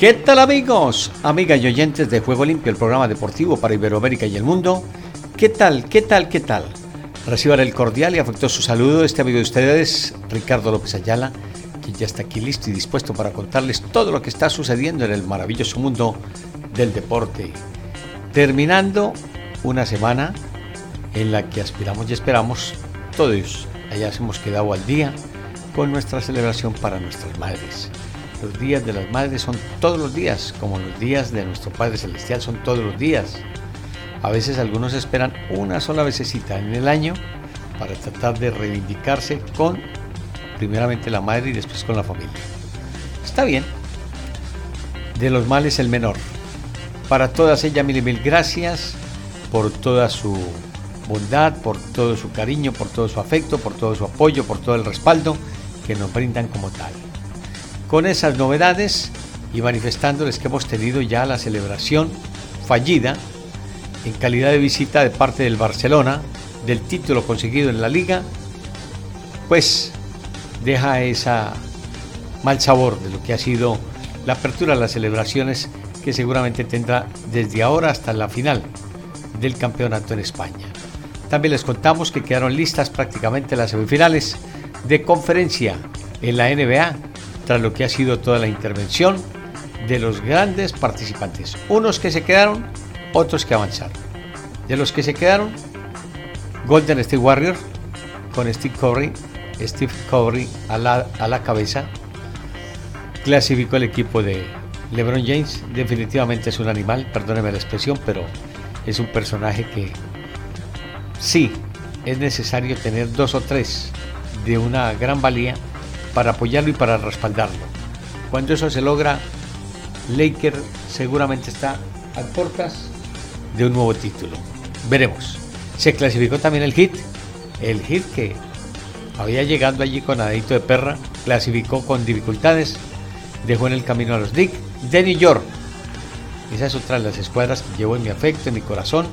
¿Qué tal amigos, amigas y oyentes de Juego Limpio, el programa deportivo para Iberoamérica y el mundo? ¿Qué tal, qué tal, qué tal? Reciban el cordial y afectuoso saludo de este amigo de ustedes, Ricardo López Ayala, que ya está aquí listo y dispuesto para contarles todo lo que está sucediendo en el maravilloso mundo del deporte. Terminando una semana en la que aspiramos y esperamos todos allá hemos quedado al día con nuestra celebración para nuestras madres. Los días de las madres son todos los días, como los días de nuestro Padre Celestial son todos los días. A veces algunos esperan una sola vecesita en el año para tratar de reivindicarse con primeramente la madre y después con la familia. Está bien. De los males el menor. Para todas ellas mil y mil gracias por toda su bondad, por todo su cariño, por todo su afecto, por todo su apoyo, por todo el respaldo que nos brindan como tal. Con esas novedades y manifestándoles que hemos tenido ya la celebración fallida en calidad de visita de parte del Barcelona del título conseguido en la liga, pues deja esa mal sabor de lo que ha sido la apertura de las celebraciones que seguramente tendrá desde ahora hasta la final del campeonato en España. También les contamos que quedaron listas prácticamente las semifinales de conferencia en la NBA tras lo que ha sido toda la intervención de los grandes participantes. Unos que se quedaron, otros que avanzaron. De los que se quedaron, Golden State Warriors con Steve Curry, Steve Curry a la, a la cabeza, clasificó el equipo de LeBron James. Definitivamente es un animal, perdóneme la expresión, pero es un personaje que sí es necesario tener dos o tres de una gran valía para apoyarlo y para respaldarlo. Cuando eso se logra, Laker seguramente está a puertas de un nuevo título. Veremos. Se clasificó también el Hit, el Hit que había llegado allí con adito de perra, clasificó con dificultades, dejó en el camino a los Dick de New York. Esa es otra de las escuadras que llevo en mi afecto, en mi corazón,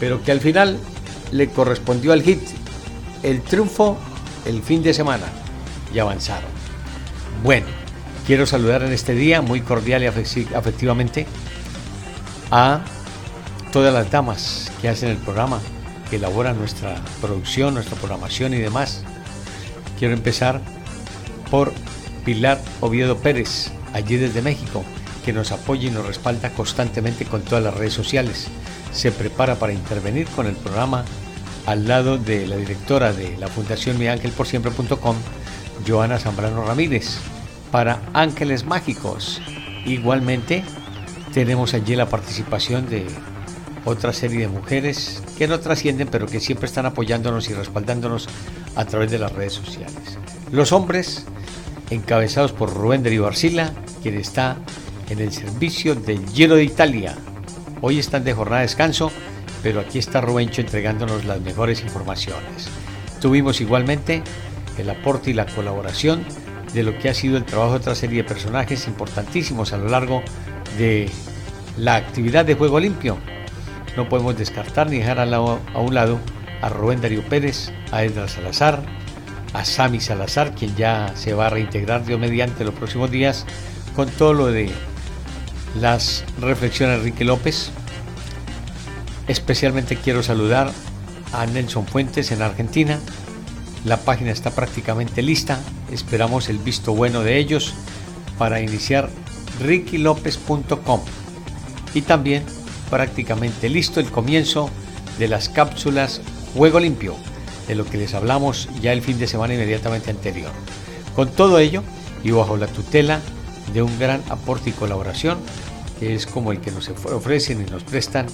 pero que al final le correspondió al Hit el triunfo el fin de semana y avanzaron. Bueno, quiero saludar en este día muy cordial y afectivamente a todas las damas que hacen el programa, que elaboran nuestra producción, nuestra programación y demás. Quiero empezar por Pilar Oviedo Pérez, allí desde México, que nos apoya y nos respalda constantemente con todas las redes sociales. Se prepara para intervenir con el programa al lado de la directora de la Fundación miangelporsiempre.com Joana Zambrano Ramírez, para Ángeles Mágicos. Igualmente, tenemos allí la participación de otra serie de mujeres que no trascienden, pero que siempre están apoyándonos y respaldándonos a través de las redes sociales. Los hombres, encabezados por Rubén de Arcila, quien está en el servicio del Giro de Italia. Hoy están de jornada de descanso, pero aquí está Rubencho entregándonos las mejores informaciones. Tuvimos igualmente el aporte y la colaboración de lo que ha sido el trabajo de otra serie de personajes importantísimos a lo largo de la actividad de Juego Limpio. No podemos descartar ni dejar a, un lado a Rubén Darío Pérez, a Edra Salazar, a Sami Salazar, quien ya se va a reintegrar Dios mediante los próximos días con todo lo de las reflexiones de Enrique López. Especialmente quiero saludar a Nelson Fuentes en Argentina, la página está prácticamente lista. Esperamos el visto bueno de ellos para iniciar rickylopez.com. Y también prácticamente listo el comienzo de las cápsulas Juego Limpio, de lo que les hablamos ya el fin de semana inmediatamente anterior. Con todo ello y bajo la tutela de un gran aporte y colaboración, que es como el que nos ofrecen y nos prestan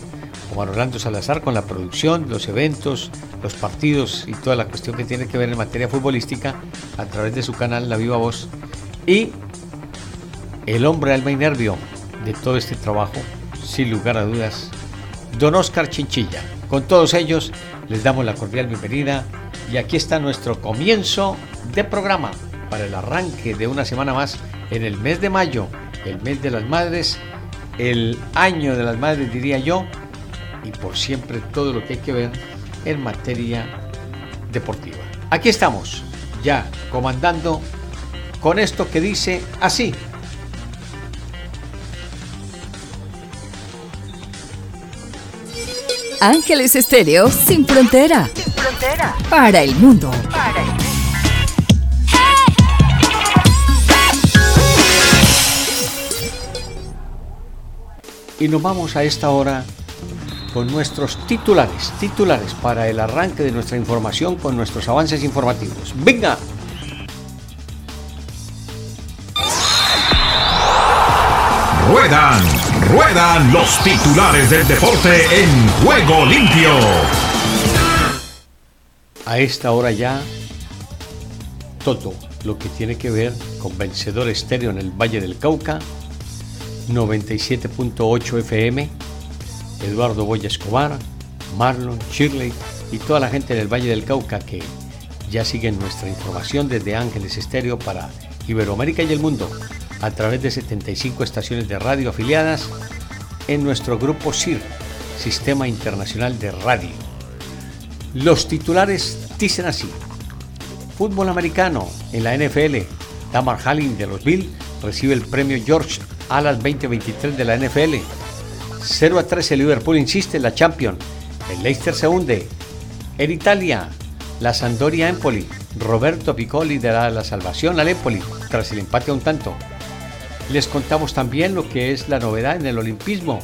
Juan Orlando Salazar con la producción, los eventos, los partidos y toda la cuestión que tiene que ver en materia futbolística a través de su canal La Viva Voz. Y el hombre alma y nervio de todo este trabajo, sin lugar a dudas, don Oscar Chinchilla. Con todos ellos les damos la cordial bienvenida y aquí está nuestro comienzo de programa para el arranque de una semana más en el mes de mayo, el mes de las madres, el año de las madres diría yo, y por siempre todo lo que hay que ver en materia deportiva. Aquí estamos, ya comandando con esto que dice así. Ángeles Estéreo sin frontera. Sin frontera. Para el mundo. Para el mundo. Y nos vamos a esta hora con nuestros titulares, titulares para el arranque de nuestra información con nuestros avances informativos. ¡Venga! Ruedan, ruedan los titulares del deporte en juego limpio. A esta hora ya, todo lo que tiene que ver con Vencedor Estéreo en el Valle del Cauca, 97.8 FM, Eduardo Boya Escobar, Marlon, Shirley y toda la gente del Valle del Cauca que ya siguen nuestra información desde Ángeles Estéreo para Iberoamérica y el mundo a través de 75 estaciones de radio afiliadas en nuestro grupo CIR, Sistema Internacional de Radio. Los titulares dicen así. Fútbol americano en la NFL. Damar Hallin de los Bills recibe el premio George Alas 2023 de la NFL. 0 a 13 Liverpool insiste en la Champions. El Leicester se hunde. En Italia, la Sandoria Empoli. Roberto Piccoli dará la salvación al Empoli tras el empate a un tanto. Les contamos también lo que es la novedad en el Olimpismo,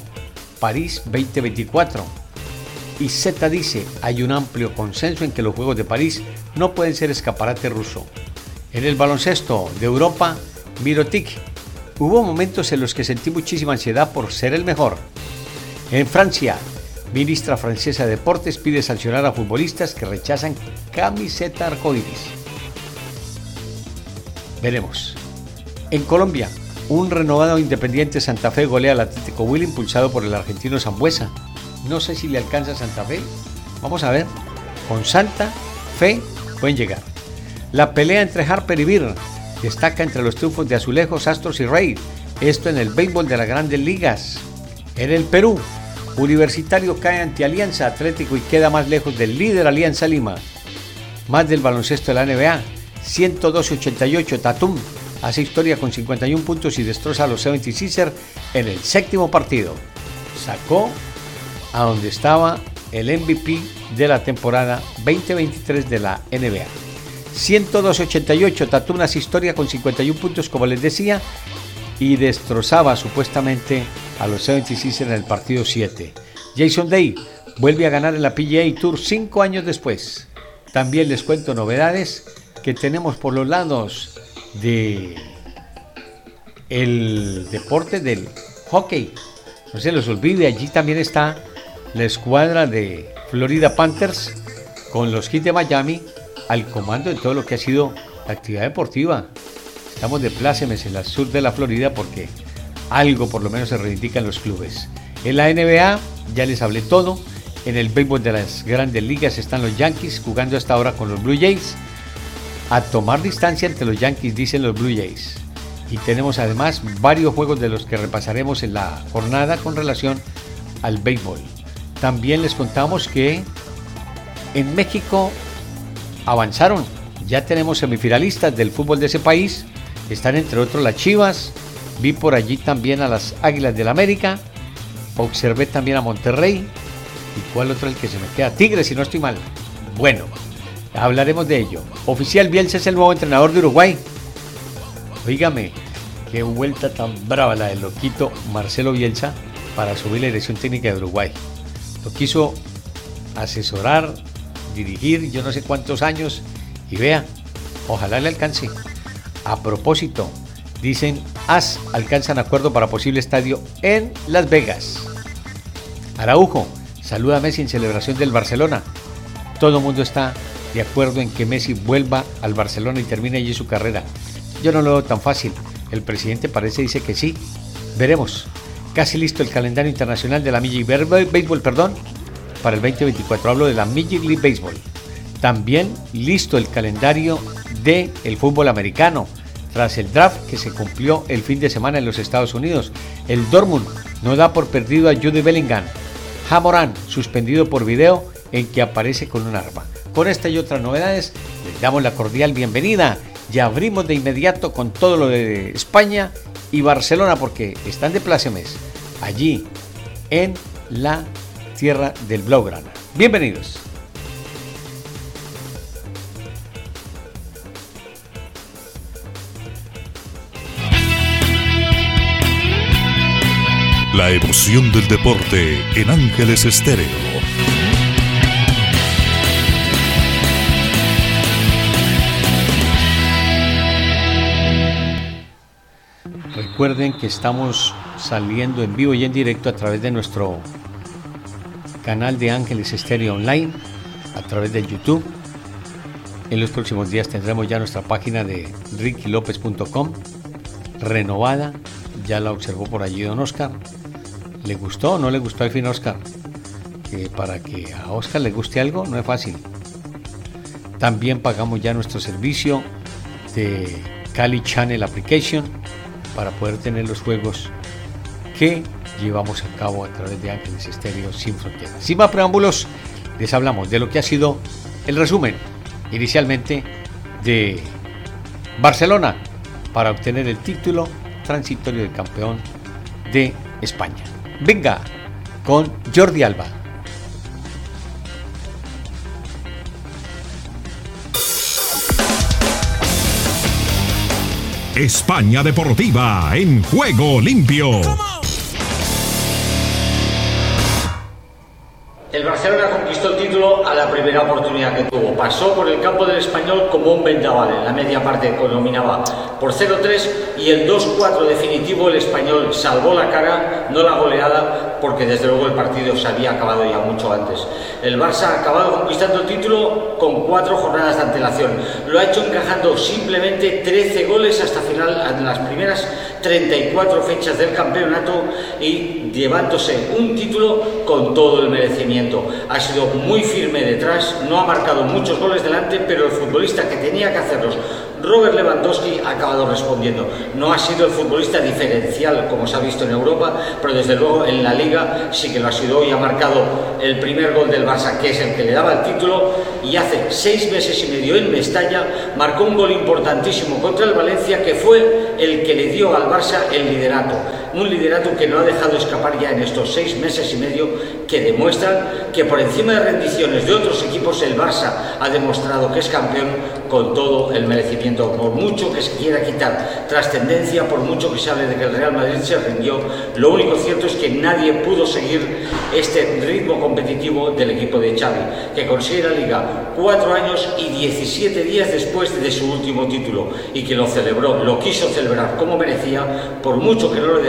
París 2024. Y Z dice, hay un amplio consenso en que los Juegos de París no pueden ser escaparate ruso. En el baloncesto de Europa, Mirotic, hubo momentos en los que sentí muchísima ansiedad por ser el mejor. En Francia, ministra francesa de Deportes pide sancionar a futbolistas que rechazan camiseta arcoíris. Veremos. En Colombia, un renovado Independiente Santa Fe golea al Atlético Will impulsado por el argentino Zambuesa. No sé si le alcanza Santa Fe. Vamos a ver. Con Santa Fe pueden llegar. La pelea entre Harper y Vir destaca entre los triunfos de Azulejos, Astros y Rey. Esto en el béisbol de las grandes ligas. En el Perú, Universitario cae ante Alianza Atlético y queda más lejos del líder Alianza Lima. Más del baloncesto de la NBA. 112-88 Tatum hace historia con 51 puntos y destroza a los 76ers en el séptimo partido. Sacó a donde estaba el MVP de la temporada 2023 de la NBA. 102-88 Tatum hace historia con 51 puntos como les decía y destrozaba supuestamente a los 76ers en el partido 7. Jason Day vuelve a ganar en la PGA Tour 5 años después. También les cuento novedades que tenemos por los lados de el deporte del hockey. No se les olvide, allí también está la escuadra de Florida Panthers con los Heat de Miami al comando de todo lo que ha sido la actividad deportiva. Estamos de plácemes en la sur de la Florida porque algo por lo menos se reivindica en los clubes. En la NBA ya les hablé todo. En el béisbol de las grandes ligas están los Yankees jugando hasta ahora con los Blue Jays a tomar distancia entre los Yankees, dicen los Blue Jays. Y tenemos además varios juegos de los que repasaremos en la jornada con relación al béisbol. También les contamos que en México avanzaron. Ya tenemos semifinalistas del fútbol de ese país. Están entre otros las Chivas. Vi por allí también a las Águilas del América. Observé también a Monterrey. ¿Y cuál otro el que se me queda? Tigres, si no estoy mal. Bueno, Hablaremos de ello. Oficial Bielsa es el nuevo entrenador de Uruguay. Oígame, qué vuelta tan brava la del loquito Marcelo Bielsa para subir la dirección técnica de Uruguay. Lo quiso asesorar, dirigir yo no sé cuántos años y vea, ojalá le alcance. A propósito, dicen, AS alcanzan acuerdo para posible estadio en Las Vegas. Araujo, saluda a Messi en celebración del Barcelona. Todo el mundo está de acuerdo en que Messi vuelva al Barcelona y termine allí su carrera. Yo no lo veo tan fácil. El presidente parece dice que sí. Veremos. Casi listo el calendario internacional de la Major League Baseball, perdón, para el 2024. Hablo de la Major League Baseball. También listo el calendario del el fútbol americano tras el draft que se cumplió el fin de semana en los Estados Unidos. El Dortmund no da por perdido a Judy Bellingham. Jamoran suspendido por video en que aparece con un arma. Con esta y otras novedades les damos la cordial bienvenida y abrimos de inmediato con todo lo de España y Barcelona porque están de plácemes allí en la tierra del Blaugrana. Bienvenidos. La emoción del deporte en Ángeles Estéreo. Recuerden que estamos saliendo en vivo y en directo a través de nuestro canal de Ángeles Estéreo Online, a través de YouTube. En los próximos días tendremos ya nuestra página de rickylopez.com renovada. Ya la observó por allí don Oscar ¿Le gustó o no le gustó al fin Oscar? Que para que a Oscar le guste algo no es fácil. También pagamos ya nuestro servicio de Cali Channel Application para poder tener los juegos que llevamos a cabo a través de Ángeles Estéreo sin fronteras. Sin más preámbulos, les hablamos de lo que ha sido el resumen inicialmente de Barcelona para obtener el título transitorio de campeón de España. Venga, con Jordi Alba. España Deportiva en juego limpio. El Barcelona conquistó el título a la primera oportunidad que tuvo. Pasó por el campo del español como un vendaval. En la media parte dominaba por 0-3 y el 2-4 definitivo el español salvó la cara, no la goleada, porque desde luego el partido se había acabado ya mucho antes. El Barça ha acabado conquistando el título con cuatro jornadas de antelación. Lo ha hecho encajando simplemente 13 goles hasta final en las primeras 34 fechas del campeonato y llevándose un título con todo el merecimiento. Ha sido muy firme detrás, no ha marcado muchos goles delante, pero el futbolista que tenía que hacerlos Robert Lewandowski ha acabado respondiendo. No ha sido el futbolista diferencial como se ha visto en Europa, pero desde luego en la liga sí que lo ha sido y ha marcado el primer gol del Barça, que es el que le daba el título, y hace seis meses y medio en Mestalla marcó un gol importantísimo contra el Valencia que fue el que le dio al Barça el liderato. Un liderato que no ha dejado escapar ya en estos seis meses y medio que demuestran que por encima de rendiciones de otros equipos el Barça ha demostrado que es campeón con todo el merecimiento. Por mucho que se quiera quitar trascendencia, por mucho que se hable de que el Real Madrid se rindió, lo único cierto es que nadie pudo seguir este ritmo competitivo del equipo de Xavi, que consigue la Liga cuatro años y 17 días después de su último título y que lo celebró, lo quiso celebrar como merecía, por mucho que no lo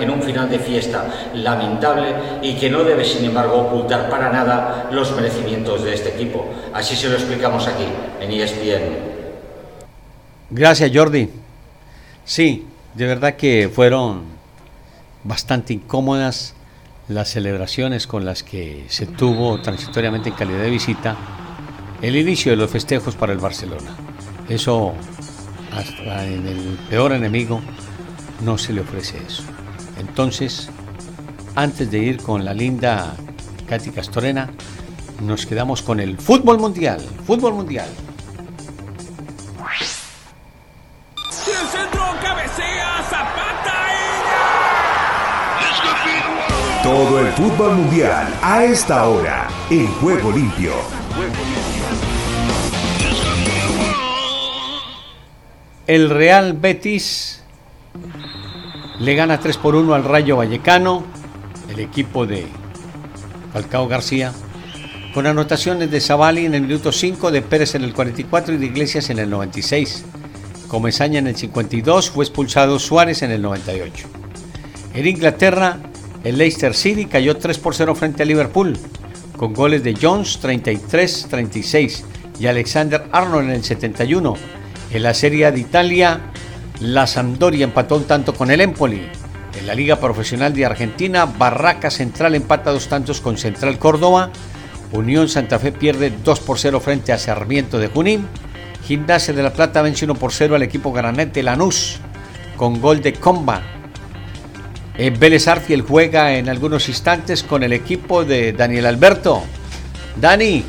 en un final de fiesta lamentable y que no debe, sin embargo, ocultar para nada los merecimientos de este equipo. Así se lo explicamos aquí, en ESPN. Gracias, Jordi. Sí, de verdad que fueron bastante incómodas las celebraciones con las que se tuvo transitoriamente en calidad de visita el inicio de los festejos para el Barcelona. Eso, hasta en el peor enemigo, no se le ofrece eso. Entonces, antes de ir con la linda Katy Castorena, nos quedamos con el fútbol mundial. Fútbol mundial. Todo el fútbol mundial a esta hora en Juego Limpio. El Real Betis le gana 3 por 1 al Rayo Vallecano, el equipo de Falcao García, con anotaciones de Zavali en el minuto 5, de Pérez en el 44 y de Iglesias en el 96. Comesaña en el 52, fue expulsado Suárez en el 98. En Inglaterra, el Leicester City cayó 3 por 0 frente a Liverpool, con goles de Jones 33-36 y Alexander Arnold en el 71. En la Serie de Italia, la Sampdoria empató un tanto con el Empoli. El la Liga Profesional de Argentina, Barraca Central empata dos tantos con Central Córdoba. Unión Santa Fe pierde 2 por 0 frente a Sarmiento de Junín. Gimnasia de la Plata vence 1 por 0 al equipo Granete Lanús con gol de Comba. Eh, Vélez Arfiel juega en algunos instantes con el equipo de Daniel Alberto. Dani,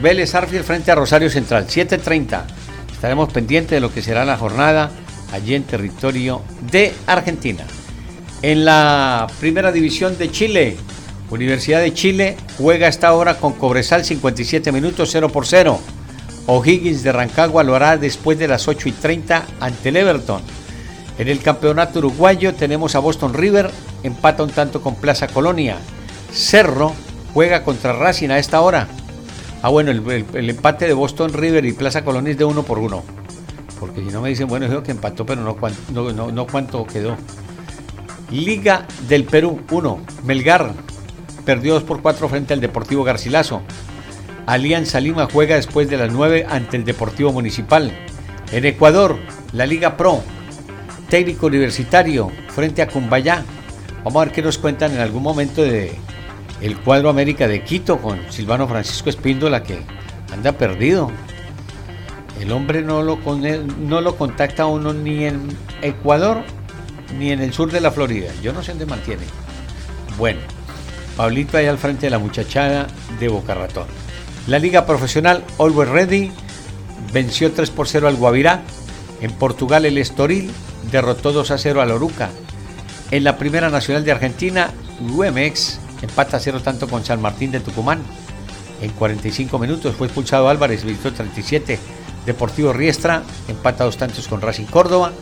Vélez Arfiel frente a Rosario Central, 7.30. Estaremos pendientes de lo que será la jornada allí en territorio de Argentina. En la primera división de Chile, Universidad de Chile juega esta hora con Cobresal 57 minutos 0 por 0. O'Higgins de Rancagua lo hará después de las 8 y 30 ante el Everton. En el campeonato uruguayo tenemos a Boston River, empata un tanto con Plaza Colonia. Cerro juega contra Racing a esta hora. Ah, bueno, el, empate de Boston River y Plaza Colonia es de uno por uno. Porque si no me dicen, bueno, creo que empató, pero no, cuánto quedó. Liga del Perú 1. Melgar perdió 2 por 4 frente al Deportivo Garcilaso. Alianza Lima juega después de las 9 ante el Deportivo Municipal. En Ecuador, la Liga Pro técnico universitario frente a Cumbayá. Vamos a ver qué nos cuentan en algún momento de el cuadro América de Quito con Silvano Francisco Espíndola que anda perdido. El hombre no lo, no lo contacta a uno ni en Ecuador ni en el sur de la Florida. Yo no sé dónde mantiene. Bueno, Pablito ahí al frente de la muchachada de Boca Ratón. La liga profesional Always Ready venció 3 por 0 al Guavirá. En Portugal el Estoril derrotó 2 a 0 al Oruca. En la Primera Nacional de Argentina, UMX empata a 0 tanto con San Martín de Tucumán. En 45 minutos fue expulsado Álvarez, visitó 37. Deportivo Riestra empata dos tantos con Racing Córdoba.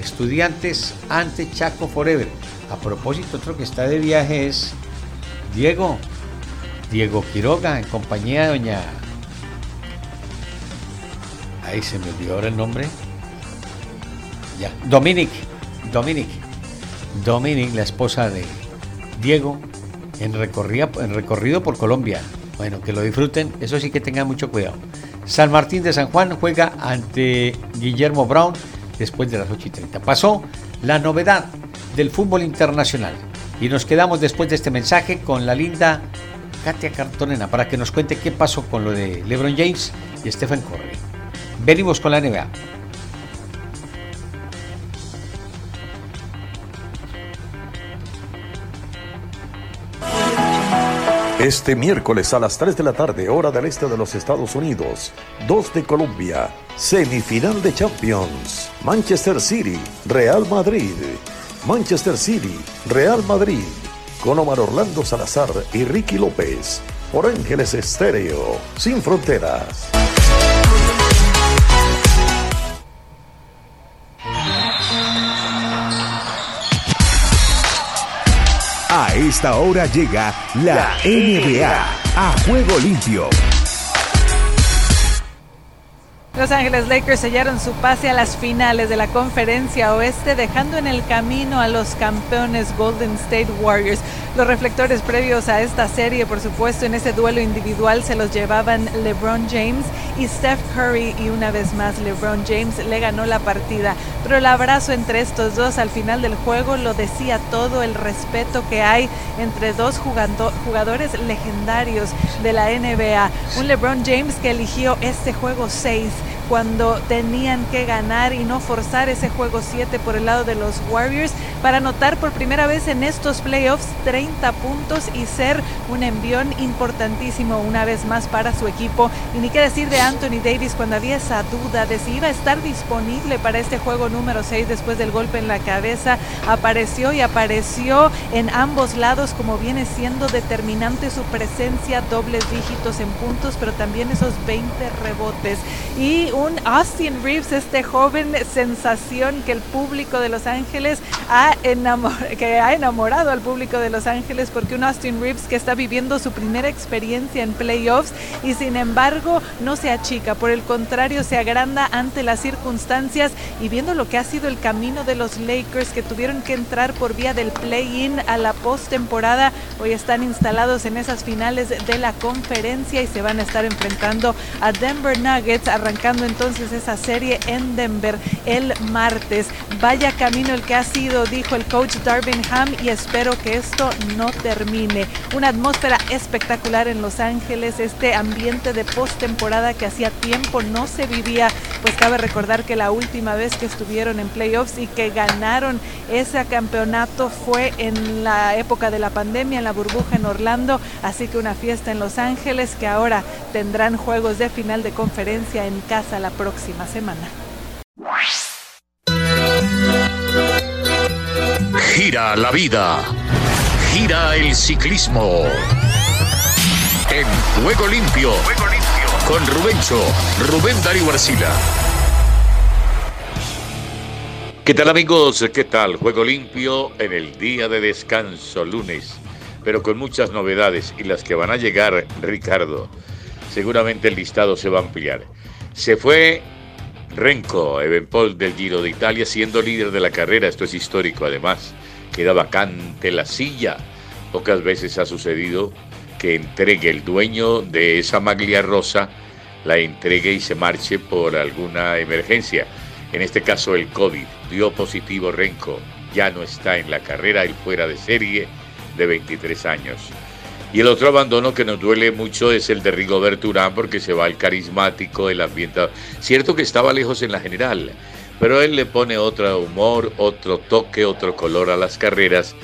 Estudiantes ante Chaco Forever. A propósito, otro que está de viaje es Diego. Diego Quiroga en compañía de doña. Ahí se me olvidó ahora el nombre. Ya. Dominic, Dominic, Dominic, la esposa de Diego, en, en recorrido por Colombia. Bueno, que lo disfruten, eso sí que tengan mucho cuidado. San Martín de San Juan juega ante Guillermo Brown después de las 8 y 30. Pasó la novedad del fútbol internacional. Y nos quedamos después de este mensaje con la linda Katia Cartonena para que nos cuente qué pasó con lo de LeBron James y Stephen Curry. Venimos con la NBA. Este miércoles a las 3 de la tarde, hora del este de los Estados Unidos, 2 de Colombia, semifinal de Champions, Manchester City, Real Madrid. Manchester City, Real Madrid, con Omar Orlando Salazar y Ricky López, por Ángeles Estéreo, sin fronteras. Esta hora llega la NBA a juego limpio. Los Ángeles Lakers sellaron su pase a las finales de la conferencia oeste, dejando en el camino a los campeones Golden State Warriors. Los reflectores previos a esta serie, por supuesto, en ese duelo individual se los llevaban LeBron James y Steph Curry y una vez más LeBron James le ganó la partida. Pero el abrazo entre estos dos al final del juego lo decía todo el respeto que hay entre dos jugadores legendarios de la NBA. Un LeBron James que eligió este juego 6 cuando tenían que ganar y no forzar ese juego 7 por el lado de los Warriors para anotar por primera vez en estos playoffs 30 puntos y ser un envión importantísimo una vez más para su equipo. Y ni qué decir de Anthony Davis cuando había esa duda de si iba a estar disponible para este juego número 6 después del golpe en la cabeza. Apareció y apareció en ambos lados como viene siendo determinante su presencia, dobles dígitos en puntos, pero también esos 20 rebotes. Y un Austin Reeves, este joven sensación que el público de Los Ángeles ha, que ha enamorado al público de Los Ángeles, porque un Austin Reeves que está viviendo su primera experiencia en playoffs y sin embargo no se achica, por el contrario se agranda ante las circunstancias y viendo lo que ha sido el camino de los Lakers que tuvieron que entrar por vía del play-in a la postemporada, hoy están instalados en esas finales de la conferencia y se van a estar enfrentando a Denver Nuggets arrancando entonces esa serie en Denver el martes. Vaya camino el que ha sido, dijo el coach Darvin Ham, y espero que esto no termine. Una atmósfera espectacular en Los Ángeles, este ambiente de postemporada que hacía tiempo no se vivía, pues cabe recordar que la última vez que estuvieron en playoffs y que ganaron ese campeonato fue en la época de la pandemia, en la burbuja en Orlando, así que una fiesta en Los Ángeles que ahora tendrán juegos de final de conferencia en casa la próxima semana. Gira la vida, gira el ciclismo. En Juego Limpio, con Rubencho, Rubén Darío Arcila. ¿Qué tal amigos? ¿Qué tal? Juego Limpio en el día de descanso, lunes, pero con muchas novedades y las que van a llegar, Ricardo. Seguramente el listado se va a ampliar. Se fue Renko, Evenpol del Giro de Italia, siendo líder de la carrera. Esto es histórico además. Queda vacante la silla. Pocas veces ha sucedido entregue el dueño de esa maglia rosa, la entregue y se marche por alguna emergencia. En este caso el COVID dio positivo Renko, ya no está en la carrera, el fuera de serie de 23 años. Y el otro abandono que nos duele mucho es el de Rigoberto Urán porque se va el carismático, el ambiente. Cierto que estaba lejos en la general, pero él le pone otro humor, otro toque, otro color a las carreras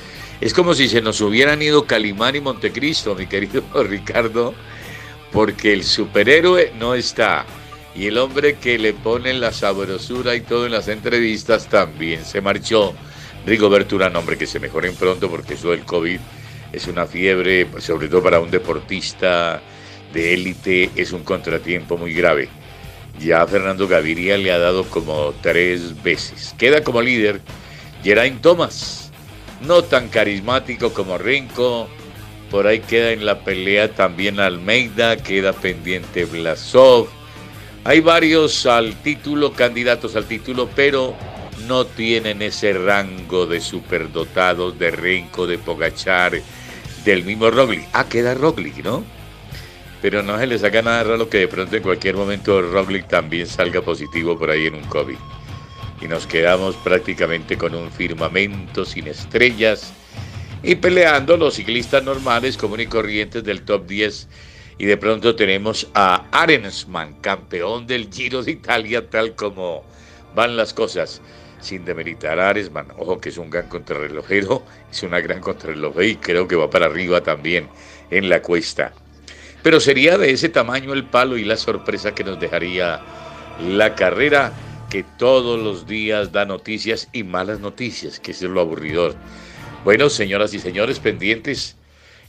es como si se nos hubieran ido Calimán y Montecristo, mi querido Ricardo, porque el superhéroe no está. Y el hombre que le pone la sabrosura y todo en las entrevistas también se marchó. Rigoberto Urán, hombre, que se mejoren pronto porque eso del COVID es una fiebre, sobre todo para un deportista de élite, es un contratiempo muy grave. Ya Fernando Gaviria le ha dado como tres veces. Queda como líder Geraint Thomas no tan carismático como Rinco. Por ahí queda en la pelea también Almeida, queda pendiente Blasov. Hay varios al título, candidatos al título, pero no tienen ese rango de superdotados de Rinco, de Pogachar, del mismo Roglic. Ah, queda Roglic, ¿no? Pero no se le saca nada raro que de pronto en cualquier momento Roglic también salga positivo por ahí en un COVID y nos quedamos prácticamente con un firmamento sin estrellas y peleando los ciclistas normales, comunes y corrientes del top 10. Y de pronto tenemos a Arensman, campeón del Giro de Italia, tal como van las cosas. Sin demeritar a Arensman, ojo que es un gran contrarrelojero, es una gran contrarreloj y creo que va para arriba también en la cuesta. Pero sería de ese tamaño el palo y la sorpresa que nos dejaría la carrera que todos los días da noticias y malas noticias, que es lo aburridor. Bueno, señoras y señores pendientes,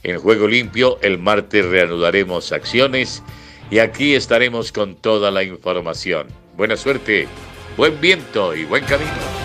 en Juego Limpio el martes reanudaremos acciones y aquí estaremos con toda la información. Buena suerte, buen viento y buen camino.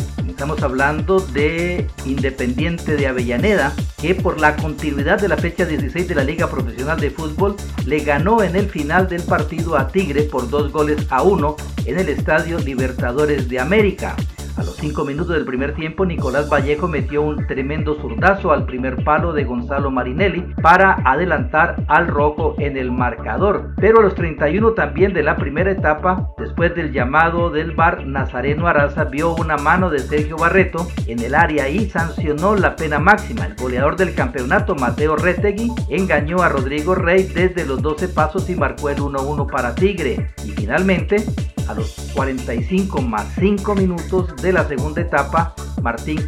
Estamos hablando de Independiente de Avellaneda, que por la continuidad de la fecha 16 de la Liga Profesional de Fútbol le ganó en el final del partido a Tigre por dos goles a uno en el Estadio Libertadores de América. A los cinco minutos del primer tiempo, Nicolás Vallejo metió un tremendo zurdazo al primer palo de Gonzalo Marinelli para adelantar al Rojo en el marcador. Pero a los 31 también de la primera etapa, después del llamado del bar, Nazareno Araza vio una mano de Sergio Barreto en el área y sancionó la pena máxima. El goleador del campeonato, Mateo Retegui, engañó a Rodrigo Rey desde los 12 pasos y marcó el 1-1 para Tigre. Y finalmente, a los 45 más 5 minutos de la segunda etapa, Martín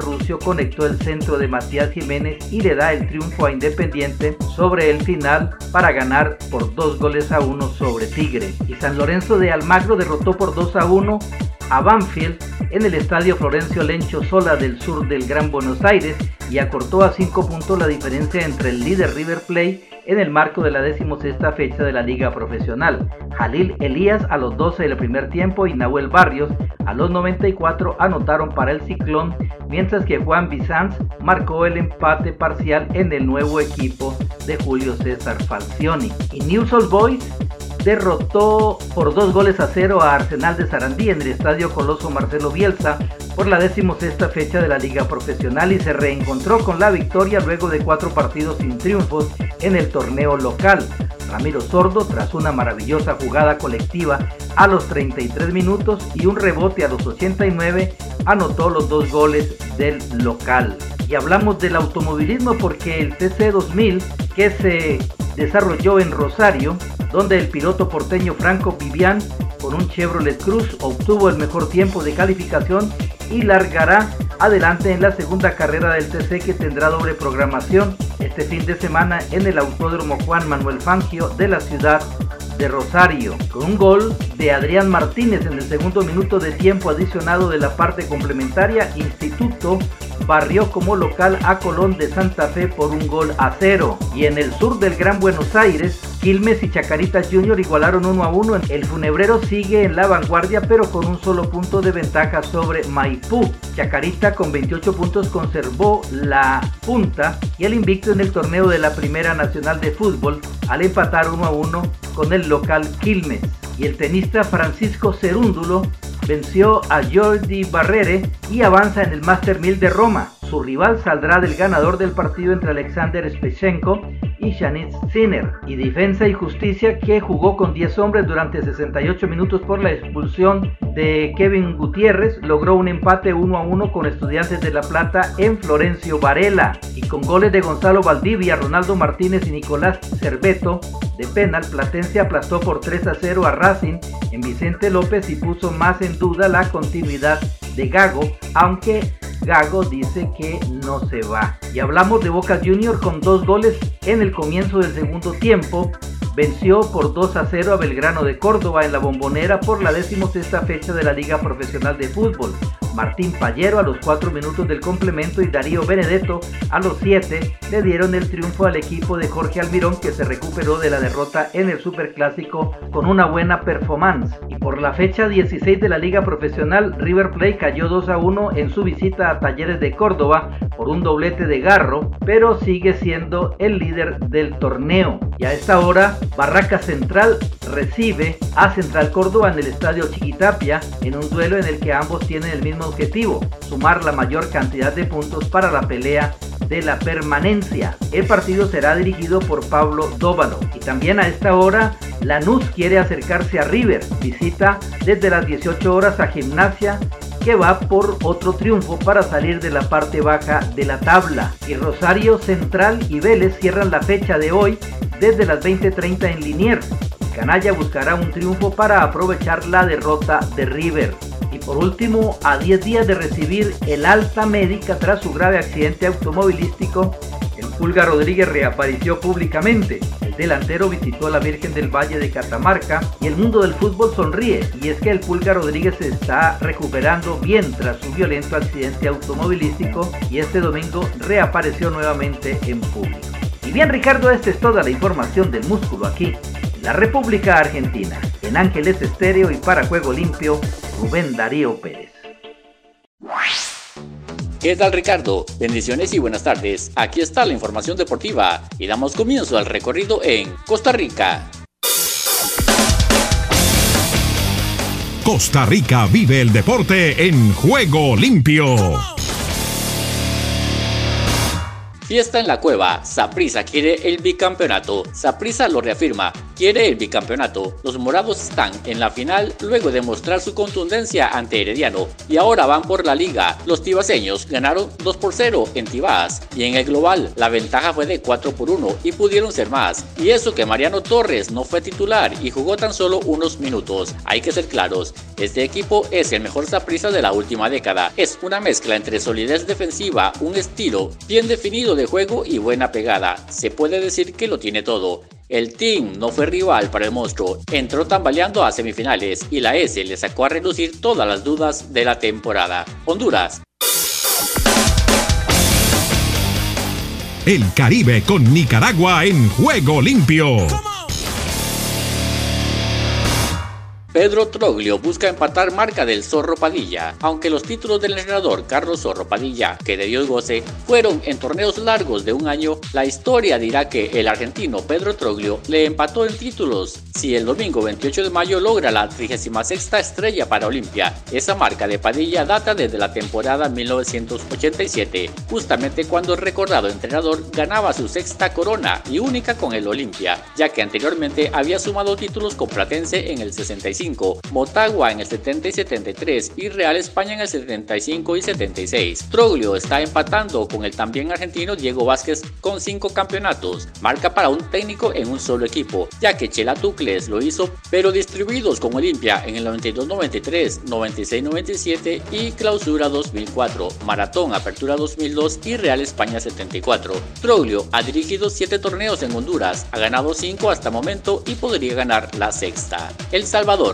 Rucio conectó el centro de Matías Jiménez y le da el triunfo a Independiente sobre el final para ganar por 2 goles a 1 sobre Tigre. Y San Lorenzo de Almagro derrotó por 2 a 1 a Banfield en el estadio Florencio Lencho Sola del sur del Gran Buenos Aires y acortó a 5 puntos la diferencia entre el líder River Plate en el marco de la decimosexta fecha de la Liga Profesional. Jalil Elías a los 12 del primer tiempo y Nahuel Barrios a los 94 anotaron para el Ciclón, mientras que Juan Bizanz marcó el empate parcial en el nuevo equipo de Julio César Falcioni. Y News Boys derrotó por dos goles a cero a Arsenal de Sarandí en el estadio Coloso Marcelo Bielsa por la decimosexta fecha de la Liga Profesional y se reencontró con la victoria luego de cuatro partidos sin triunfos en el torneo local. Ramiro Sordo, tras una maravillosa jugada colectiva a los 33 minutos y un rebote a los 89, anotó los dos goles del local. Y hablamos del automovilismo porque el TC 2000 que se desarrolló en Rosario, donde el piloto porteño Franco Vivian con un Chevrolet Cruz obtuvo el mejor tiempo de calificación y largará adelante en la segunda carrera del TC que tendrá doble programación este fin de semana en el Autódromo Juan Manuel Fangio de la ciudad de Rosario, con un gol de Adrián Martínez en el segundo minuto de tiempo adicionado de la parte complementaria, Instituto barrió como local a Colón de Santa Fe por un gol a cero. Y en el sur del Gran Buenos Aires, Quilmes y Chacaritas Junior igualaron 1 a 1. El funebrero sigue en la vanguardia pero con un solo punto de ventaja sobre Maipú. Chacarita con 28 puntos conservó la punta y el invicto en el torneo de la Primera Nacional de Fútbol al empatar 1 a 1 con el local Quilmes. Y el tenista Francisco Cerúndulo venció a Jordi Barrere y avanza en el Master 1000 de Roma. Su rival saldrá del ganador del partido entre Alexander Spechenko y Shanitz Sinner. Y Defensa y Justicia que jugó con 10 hombres durante 68 minutos por la expulsión de Kevin Gutiérrez logró un empate 1 a 1 con Estudiantes de La Plata en Florencio Varela. Y con goles de Gonzalo Valdivia, Ronaldo Martínez y Nicolás Cerveto de penal, Platense aplastó por 3 a 0 a Racing en Vicente López y puso más en duda la continuidad de Gago, aunque Gago dice que no se va. Y hablamos de Boca Junior con dos goles en el comienzo del segundo tiempo venció por 2 a 0 a Belgrano de Córdoba en la bombonera por la decimosexta fecha de la Liga Profesional de Fútbol. Martín Pallero a los 4 minutos del complemento y Darío Benedetto a los 7 le dieron el triunfo al equipo de Jorge Almirón que se recuperó de la derrota en el Superclásico con una buena performance. Y por la fecha 16 de la Liga Profesional, River Plate cayó 2 a 1 en su visita a Talleres de Córdoba por un doblete de Garro, pero sigue siendo el líder del torneo. Y a esta hora Barraca Central recibe a Central Córdoba en el Estadio Chiquitapia en un duelo en el que ambos tienen el mismo objetivo, sumar la mayor cantidad de puntos para la pelea de la permanencia. El partido será dirigido por Pablo Dóvalo. Y también a esta hora, Lanús quiere acercarse a River. Visita desde las 18 horas a Gimnasia que va por otro triunfo para salir de la parte baja de la tabla. Y Rosario Central y Vélez cierran la fecha de hoy desde las 20:30 en Liniers. Canalla buscará un triunfo para aprovechar la derrota de River. Y por último, a 10 días de recibir el alta médica tras su grave accidente automovilístico, el Pulga Rodríguez reapareció públicamente. El delantero visitó a la Virgen del Valle de Catamarca y el mundo del fútbol sonríe. Y es que el Pulga Rodríguez se está recuperando bien tras su violento accidente automovilístico y este domingo reapareció nuevamente en público. Bien Ricardo, esta es toda la información del músculo aquí, en la República Argentina, en Ángeles Estéreo y para Juego Limpio, Rubén Darío Pérez. ¿Qué tal Ricardo? Bendiciones y buenas tardes. Aquí está la información deportiva y damos comienzo al recorrido en Costa Rica. Costa Rica vive el deporte en juego limpio. Fiesta en la cueva. Saprisa quiere el bicampeonato. Saprisa lo reafirma quiere el bicampeonato. Los morados están en la final luego de mostrar su contundencia ante Herediano y ahora van por la liga. Los tibaseños ganaron 2 por 0 en Tibás y en el global la ventaja fue de 4 por 1 y pudieron ser más. Y eso que Mariano Torres no fue titular y jugó tan solo unos minutos. Hay que ser claros, este equipo es el mejor Saprisa de la última década. Es una mezcla entre solidez defensiva, un estilo bien definido de juego y buena pegada. Se puede decir que lo tiene todo. El team no fue rival para el monstruo, entró tambaleando a semifinales y la S le sacó a reducir todas las dudas de la temporada. Honduras. El Caribe con Nicaragua en juego limpio. Pedro Troglio busca empatar marca del Zorro Padilla, aunque los títulos del entrenador Carlos Zorro Padilla, que de Dios goce, fueron en torneos largos de un año, la historia dirá que el argentino Pedro Troglio le empató en títulos si el domingo 28 de mayo logra la 36 estrella para Olimpia. Esa marca de Padilla data desde la temporada 1987, justamente cuando el recordado entrenador ganaba su sexta corona y única con el Olimpia, ya que anteriormente había sumado títulos con Platense en el 65 Motagua en el 70 y 73 y Real España en el 75 y 76. Troglio está empatando con el también argentino Diego Vázquez con 5 campeonatos, marca para un técnico en un solo equipo, ya que Chela Tucles lo hizo, pero distribuidos con Olimpia en el 92-93, 96-97 y Clausura 2004, Maratón Apertura 2002 y Real España 74. Troglio ha dirigido 7 torneos en Honduras, ha ganado 5 hasta momento y podría ganar la sexta. El Salvador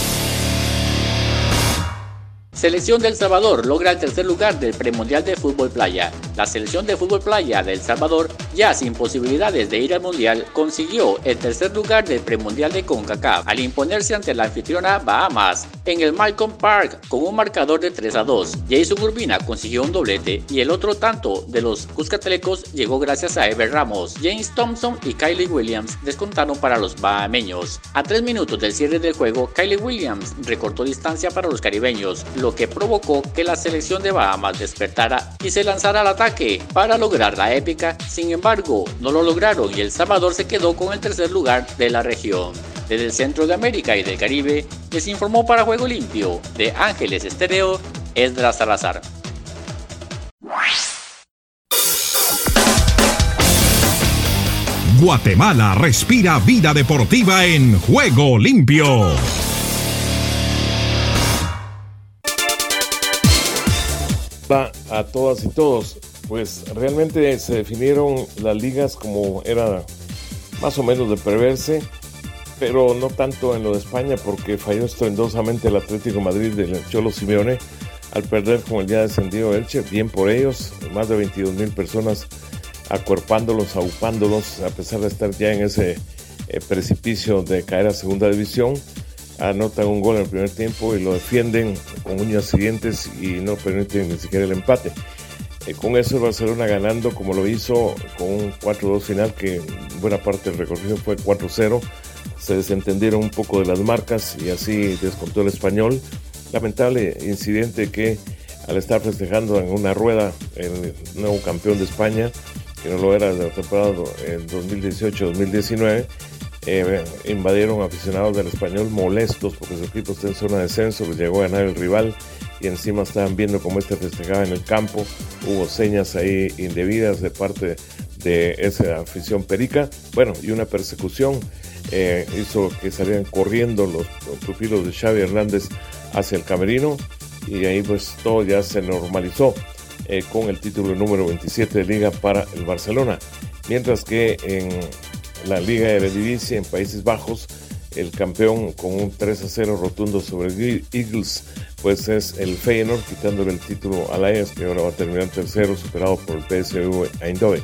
Selección del Salvador logra el tercer lugar del premundial de fútbol playa. La selección de fútbol playa del Salvador, ya sin posibilidades de ir al mundial, consiguió el tercer lugar del premundial de CONCACAF al imponerse ante la anfitriona Bahamas en el Malcolm Park con un marcador de 3 a 2. Jason Urbina consiguió un doblete y el otro tanto de los Cuscatelecos llegó gracias a Ever Ramos. James Thompson y Kylie Williams descontaron para los bahameños. A 3 minutos del cierre del juego, Kylie Williams recortó distancia para los caribeños, que provocó que la selección de Bahamas despertara y se lanzara al ataque para lograr la épica. Sin embargo, no lo lograron y El Salvador se quedó con el tercer lugar de la región. Desde el centro de América y del Caribe, les informó para Juego Limpio de Ángeles Estéreo, Esdras Salazar. Guatemala respira vida deportiva en Juego Limpio. A todas y todos. Pues realmente se definieron las ligas como era más o menos de preverse, pero no tanto en lo de España porque falló estrendosamente el Atlético Madrid del Cholo Simeone al perder con el ya descendido Elche. Bien por ellos, más de 22 mil personas acuerpándolos, aupándolos, a pesar de estar ya en ese eh, precipicio de caer a segunda división anotan un gol en el primer tiempo y lo defienden con uñas siguientes y no permiten ni siquiera el empate. Eh, con eso el Barcelona ganando como lo hizo con un 4-2 final que buena parte del recorrido fue 4-0. Se desentendieron un poco de las marcas y así descontó el español. Lamentable incidente que al estar festejando en una rueda el nuevo campeón de España, que no lo era de la temporada en 2018-2019, eh, invadieron aficionados del español molestos porque su equipo está en zona de descenso, les llegó a ganar el rival y encima estaban viendo cómo este festejaba en el campo. Hubo señas ahí indebidas de parte de esa afición perica. Bueno, y una persecución eh, hizo que salieran corriendo los, pupilos de Xavi Hernández hacia el camerino y ahí pues todo ya se normalizó eh, con el título número 27 de liga para el Barcelona. Mientras que en la Liga Eredivisie en Países Bajos. El campeón con un 3 a 0 rotundo sobre Eagles, pues es el Feyenoord, quitándole el título a la Ajax, que ahora va a terminar tercero, superado por el PSV Eindhoven.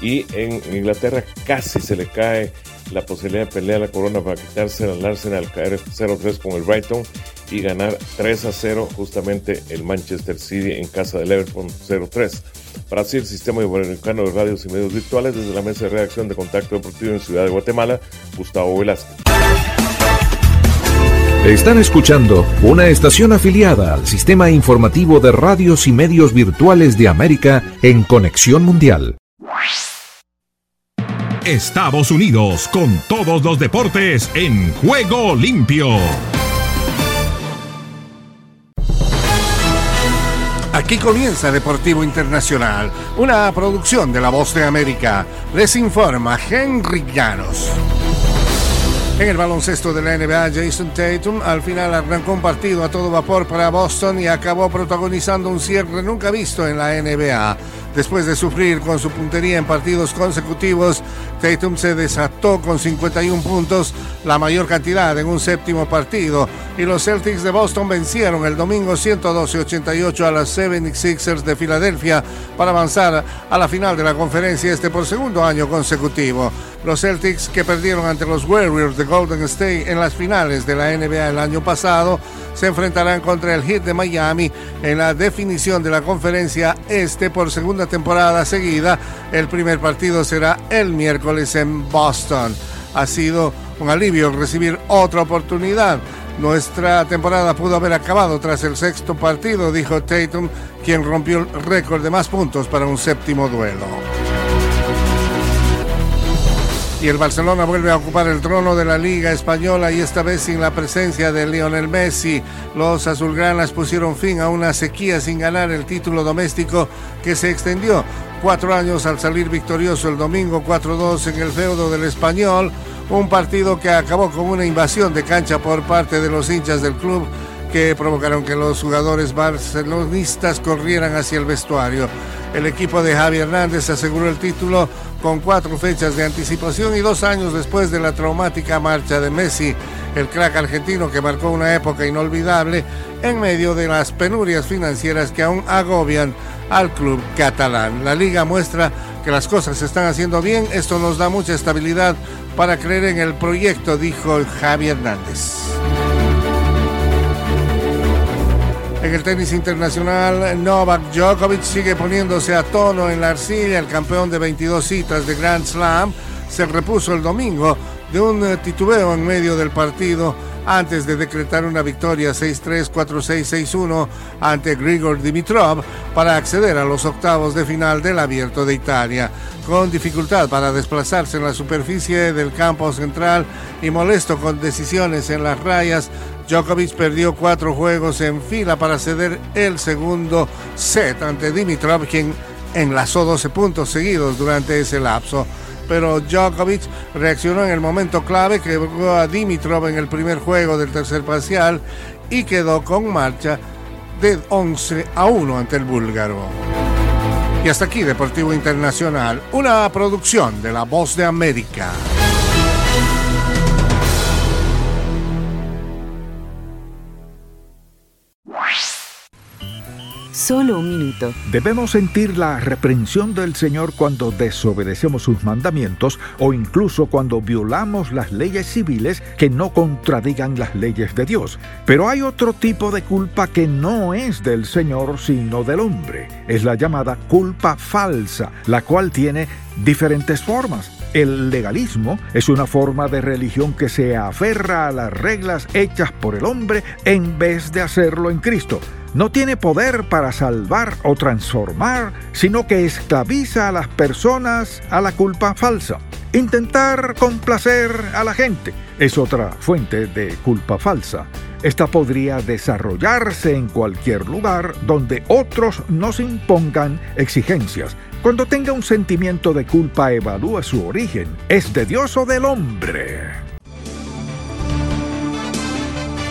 Y en Inglaterra casi se le cae la posibilidad de pelear la corona para quitarse al Arsenal, caer 0-3 con el Brighton y ganar 3 a 0 justamente el Manchester City en casa del Everton 0-3. Brasil, Sistema Iberoamericano de Radios y Medios Virtuales, desde la Mesa de Redacción de Contacto Deportivo en Ciudad de Guatemala, Gustavo Velázquez. Están escuchando una estación afiliada al Sistema Informativo de Radios y Medios Virtuales de América en Conexión Mundial. Estados Unidos con todos los deportes en juego limpio. Aquí comienza Deportivo Internacional, una producción de La Voz de América. Les informa Henry Llanos. En el baloncesto de la NBA, Jason Tatum al final arrancó un partido a todo vapor para Boston y acabó protagonizando un cierre nunca visto en la NBA Después de sufrir con su puntería en partidos consecutivos, Tatum se desató con 51 puntos, la mayor cantidad en un séptimo partido, y los Celtics de Boston vencieron el domingo 112-88 a las 76ers de Filadelfia para avanzar a la final de la conferencia este por segundo año consecutivo. Los Celtics que perdieron ante los Warriors de Golden State en las finales de la NBA el año pasado se enfrentarán contra el Heat de Miami en la definición de la conferencia este por segunda temporada seguida. El primer partido será el miércoles en Boston. Ha sido un alivio recibir otra oportunidad. Nuestra temporada pudo haber acabado tras el sexto partido, dijo Tatum, quien rompió el récord de más puntos para un séptimo duelo. Y el Barcelona vuelve a ocupar el trono de la Liga Española y esta vez sin la presencia de Lionel Messi. Los azulgranas pusieron fin a una sequía sin ganar el título doméstico que se extendió cuatro años al salir victorioso el domingo 4-2 en el feudo del Español. Un partido que acabó con una invasión de cancha por parte de los hinchas del club que provocaron que los jugadores barcelonistas corrieran hacia el vestuario. El equipo de Javi Hernández aseguró el título con cuatro fechas de anticipación y dos años después de la traumática marcha de Messi, el crack argentino que marcó una época inolvidable en medio de las penurias financieras que aún agobian al club catalán. La liga muestra que las cosas se están haciendo bien, esto nos da mucha estabilidad para creer en el proyecto, dijo Javi Hernández. En el tenis internacional, Novak Djokovic sigue poniéndose a tono en la arcilla. El campeón de 22 citas de Grand Slam se repuso el domingo de un eh, titubeo en medio del partido antes de decretar una victoria 6-3, 4-6, 6-1 ante Grigor Dimitrov para acceder a los octavos de final del Abierto de Italia. Con dificultad para desplazarse en la superficie del campo central y molesto con decisiones en las rayas, Djokovic perdió cuatro juegos en fila para ceder el segundo set ante Dimitrov, quien enlazó 12 puntos seguidos durante ese lapso. Pero Djokovic reaccionó en el momento clave, que quebró a Dimitrov en el primer juego del tercer parcial y quedó con marcha de 11 a 1 ante el búlgaro. Y hasta aquí Deportivo Internacional, una producción de La Voz de América. Solo un minuto. Debemos sentir la reprensión del Señor cuando desobedecemos sus mandamientos o incluso cuando violamos las leyes civiles que no contradigan las leyes de Dios. Pero hay otro tipo de culpa que no es del Señor sino del hombre. Es la llamada culpa falsa, la cual tiene diferentes formas. El legalismo es una forma de religión que se aferra a las reglas hechas por el hombre en vez de hacerlo en Cristo no tiene poder para salvar o transformar, sino que esclaviza a las personas a la culpa falsa. Intentar complacer a la gente es otra fuente de culpa falsa. Esta podría desarrollarse en cualquier lugar donde otros nos impongan exigencias. Cuando tenga un sentimiento de culpa, evalúe su origen. ¿Es de Dios o del hombre?